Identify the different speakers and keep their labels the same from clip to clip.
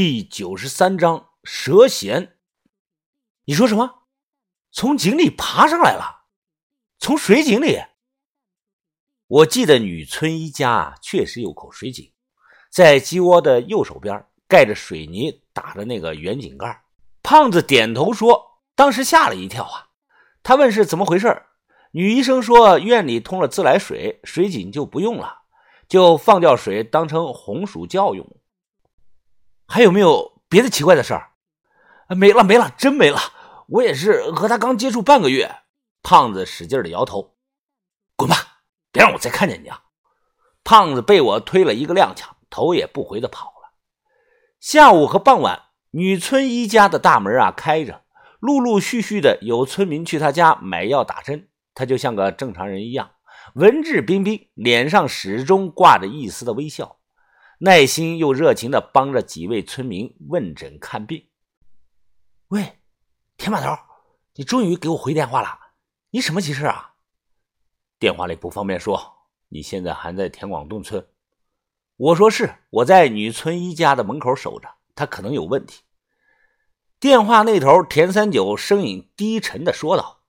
Speaker 1: 第九十三章蛇涎。你说什么？从井里爬上来了？从水井里？我记得女村医家确实有口水井，在鸡窝的右手边，盖着水泥打的那个圆井盖。胖子点头说：“当时吓了一跳啊！”他问是怎么回事，女医生说院里通了自来水，水井就不用了，就放掉水当成红薯窖用。还有没有别的奇怪的事儿？没了，没了，真没了。我也是和他刚接触半个月。胖子使劲的摇头：“滚吧，别让我再看见你啊！”胖子被我推了一个踉跄，头也不回的跑了。下午和傍晚，女村一家的大门啊开着，陆陆续续的有村民去他家买药打针。他就像个正常人一样，文质彬彬，脸上始终挂着一丝的微笑。耐心又热情的帮着几位村民问诊看病。喂，田把头，你终于给我回电话了，你什么急事啊？电话里不方便说。你现在还在田广洞村？我说是，我在女村一家的门口守着，她可能有问题。电话那头，田三九声音低沉的说道：“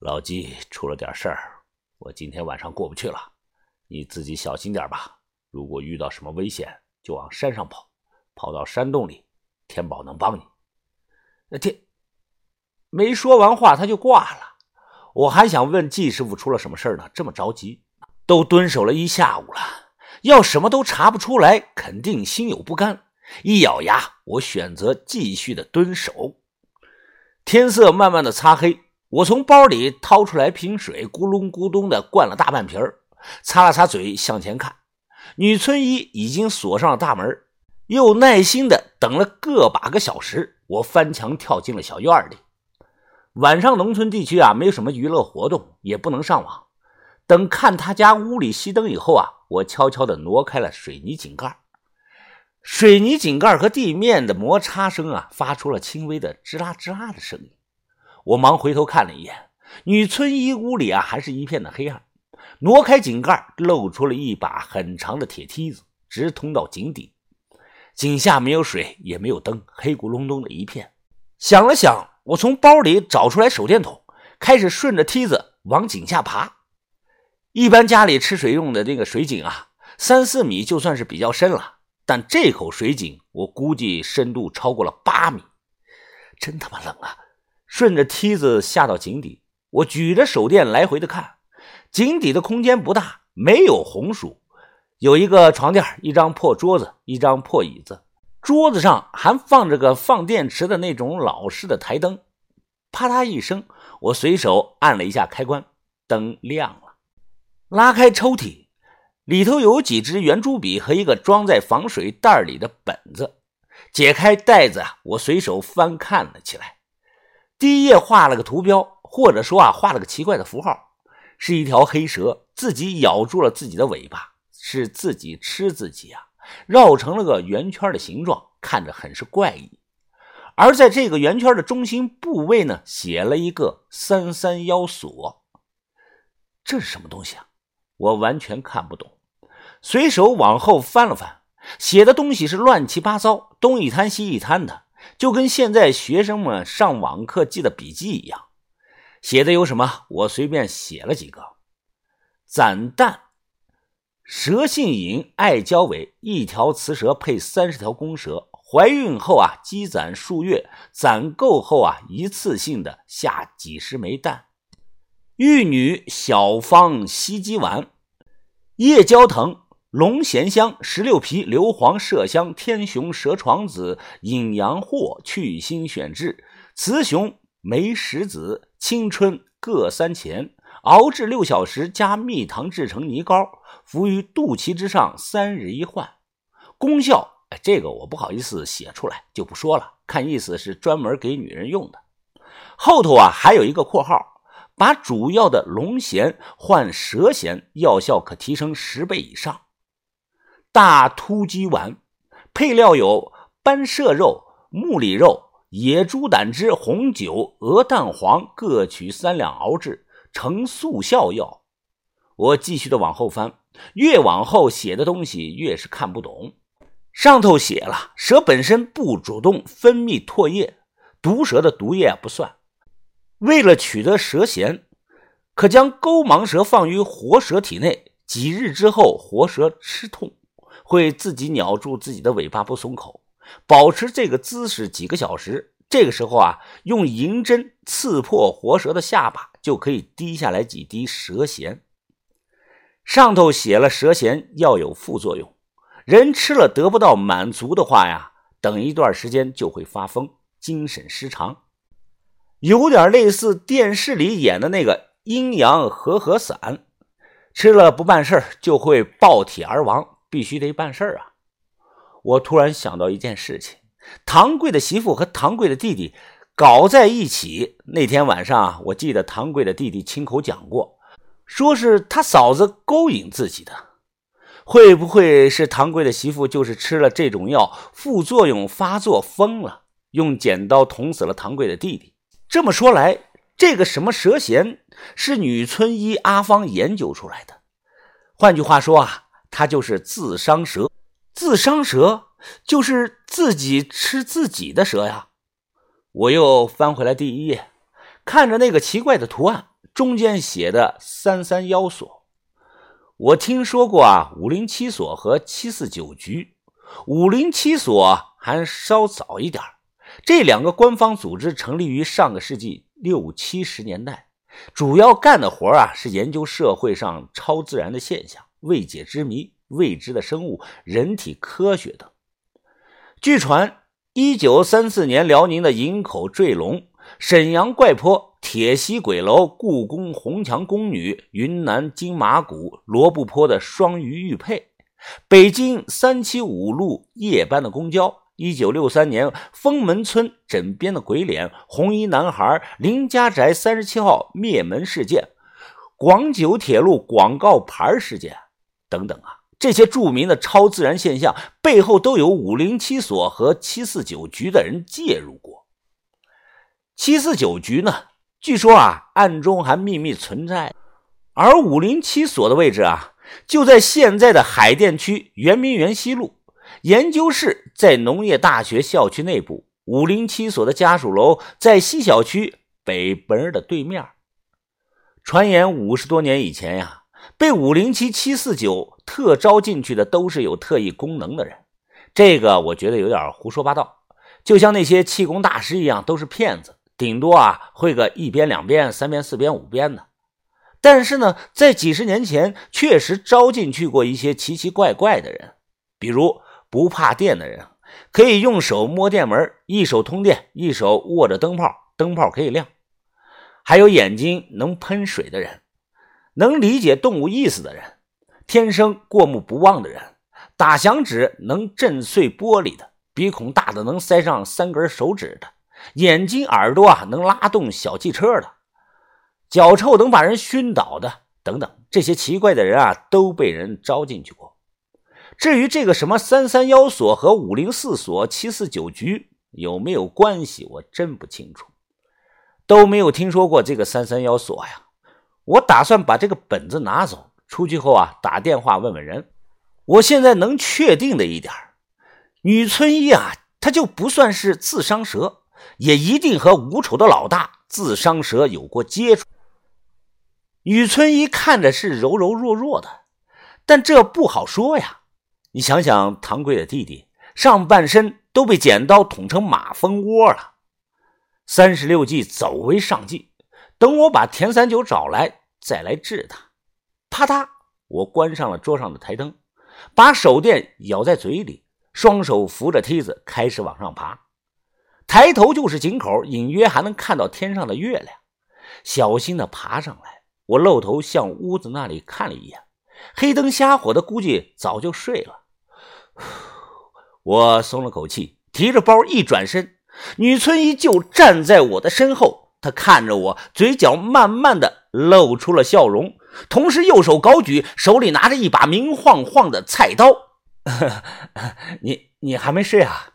Speaker 1: 老季出了点事儿，我今天晚上过不去了，你自己小心点吧。”如果遇到什么危险，就往山上跑，跑到山洞里，天宝能帮你。那天没说完话，他就挂了。我还想问季师傅出了什么事呢？这么着急，都蹲守了一下午了，要什么都查不出来，肯定心有不甘。一咬牙，我选择继续的蹲守。天色慢慢的擦黑，我从包里掏出来瓶水，咕隆咕咚的灌了大半瓶擦了擦嘴，向前看。女村医已经锁上了大门，又耐心的等了个把个小时。我翻墙跳进了小院里。晚上农村地区啊，没有什么娱乐活动，也不能上网。等看他家屋里熄灯以后啊，我悄悄的挪开了水泥井盖。水泥井盖和地面的摩擦声啊，发出了轻微的吱啦吱啦的声音。我忙回头看了一眼，女村医屋里啊，还是一片的黑暗。挪开井盖，露出了一把很长的铁梯子，直通到井底。井下没有水，也没有灯，黑咕隆咚的一片。想了想，我从包里找出来手电筒，开始顺着梯子往井下爬。一般家里吃水用的那个水井啊，三四米就算是比较深了，但这口水井我估计深度超过了八米，真他妈冷啊！顺着梯子下到井底，我举着手电来回的看。井底的空间不大，没有红薯，有一个床垫，一张破桌子，一张破椅子，桌子上还放着个放电池的那种老式的台灯。啪嗒一声，我随手按了一下开关，灯亮了。拉开抽屉，里头有几支圆珠笔和一个装在防水袋里的本子。解开袋子啊，我随手翻看了起来。第一页画了个图标，或者说啊，画了个奇怪的符号。是一条黑蛇，自己咬住了自己的尾巴，是自己吃自己啊！绕成了个圆圈的形状，看着很是怪异。而在这个圆圈的中心部位呢，写了一个三三幺锁。这是什么东西啊？我完全看不懂。随手往后翻了翻，写的东西是乱七八糟，东一摊西一摊的，就跟现在学生们上网课记的笔记一样。写的有什么？我随便写了几个：攒蛋、蛇性引、爱交尾，一条雌蛇配三十条公蛇，怀孕后啊，积攒数月，攒够后啊，一次性的下几十枚蛋。玉女小方西鸡丸，夜交藤、龙涎香、石榴皮、硫磺麝香、天雄蛇床子、引阳藿、去腥选治、雌雄。梅石子、青春各三钱，熬制六小时，加蜜糖制成泥膏，敷于肚脐之上，三日一换。功效，哎，这个我不好意思写出来，就不说了。看意思是专门给女人用的。后头啊还有一个括号，把主要的龙涎换蛇涎，药效可提升十倍以上。大突鸡丸，配料有斑麝肉、木里肉。野猪胆汁、红酒、鹅蛋黄各取三两熬制，成速效药。我继续的往后翻，越往后写的东西越是看不懂。上头写了，蛇本身不主动分泌唾液，毒蛇的毒液不算。为了取得蛇涎，可将钩盲蛇放于活蛇体内，几日之后，活蛇吃痛，会自己咬住自己的尾巴不松口，保持这个姿势几个小时。这个时候啊，用银针刺破活蛇的下巴，就可以滴下来几滴蛇涎。上头写了，蛇涎要有副作用，人吃了得不到满足的话呀，等一段时间就会发疯，精神失常，有点类似电视里演的那个阴阳和合散，吃了不办事就会爆体而亡，必须得办事啊！我突然想到一件事情。唐贵的媳妇和唐贵的弟弟搞在一起那天晚上，我记得唐贵的弟弟亲口讲过，说是他嫂子勾引自己的。会不会是唐贵的媳妇就是吃了这种药，副作用发作疯了，用剪刀捅死了唐贵的弟弟？这么说来，这个什么蛇涎是女村医阿芳研究出来的。换句话说啊，他就是自伤蛇，自伤蛇。就是自己吃自己的蛇呀！我又翻回来第一页，看着那个奇怪的图案，中间写的三三幺所。我听说过啊，五零七所和七四九局。五零七所还稍早一点这两个官方组织成立于上个世纪六七十年代，主要干的活啊是研究社会上超自然的现象、未解之谜、未知的生物、人体科学等。据传，一九三四年，辽宁的营口坠龙、沈阳怪坡、铁西鬼楼、故宫红墙宫女、云南金马谷罗布泊的双鱼玉佩，北京三七五路夜班的公交，一九六三年封门村枕边的鬼脸、红衣男孩、林家宅三十七号灭门事件、广九铁路广告牌事件等等啊。这些著名的超自然现象背后都有五零七所和七四九局的人介入过。七四九局呢，据说啊，暗中还秘密存在。而五零七所的位置啊，就在现在的海淀区圆明园西路。研究室在农业大学校区内部，五零七所的家属楼在西小区北门的对面。传言五十多年以前呀。被五零七七四九特招进去的都是有特异功能的人，这个我觉得有点胡说八道，就像那些气功大师一样，都是骗子，顶多啊会个一边、两边、三边、四边、五边的。但是呢，在几十年前确实招进去过一些奇奇怪怪的人，比如不怕电的人，可以用手摸电门，一手通电，一手握着灯泡，灯泡可以亮；还有眼睛能喷水的人。能理解动物意思的人，天生过目不忘的人，打响指能震碎玻璃的，鼻孔大的能塞上三根手指的，眼睛耳朵啊能拉动小汽车的，脚臭能把人熏倒的，等等，这些奇怪的人啊都被人招进去过。至于这个什么三三幺所和五零四所、七四九局有没有关系，我真不清楚，都没有听说过这个三三幺所呀。我打算把这个本子拿走，出去后啊，打电话问问人。我现在能确定的一点，女村医啊，她就不算是自伤蛇，也一定和吴丑的老大自伤蛇有过接触。女村医看着是柔柔弱弱的，但这不好说呀。你想想，唐贵的弟弟上半身都被剪刀捅成马蜂窝了，三十六计，走为上计。等我把田三九找来。再来治他，啪嗒！我关上了桌上的台灯，把手电咬在嘴里，双手扶着梯子，开始往上爬。抬头就是井口，隐约还能看到天上的月亮。小心的爬上来，我露头向屋子那里看了一眼，黑灯瞎火的，估计早就睡了。我松了口气，提着包一转身，女村医就站在我的身后。她看着我，嘴角慢慢的露出了笑容，同时右手高举，手里拿着一把明晃晃的菜刀。你你还没睡啊？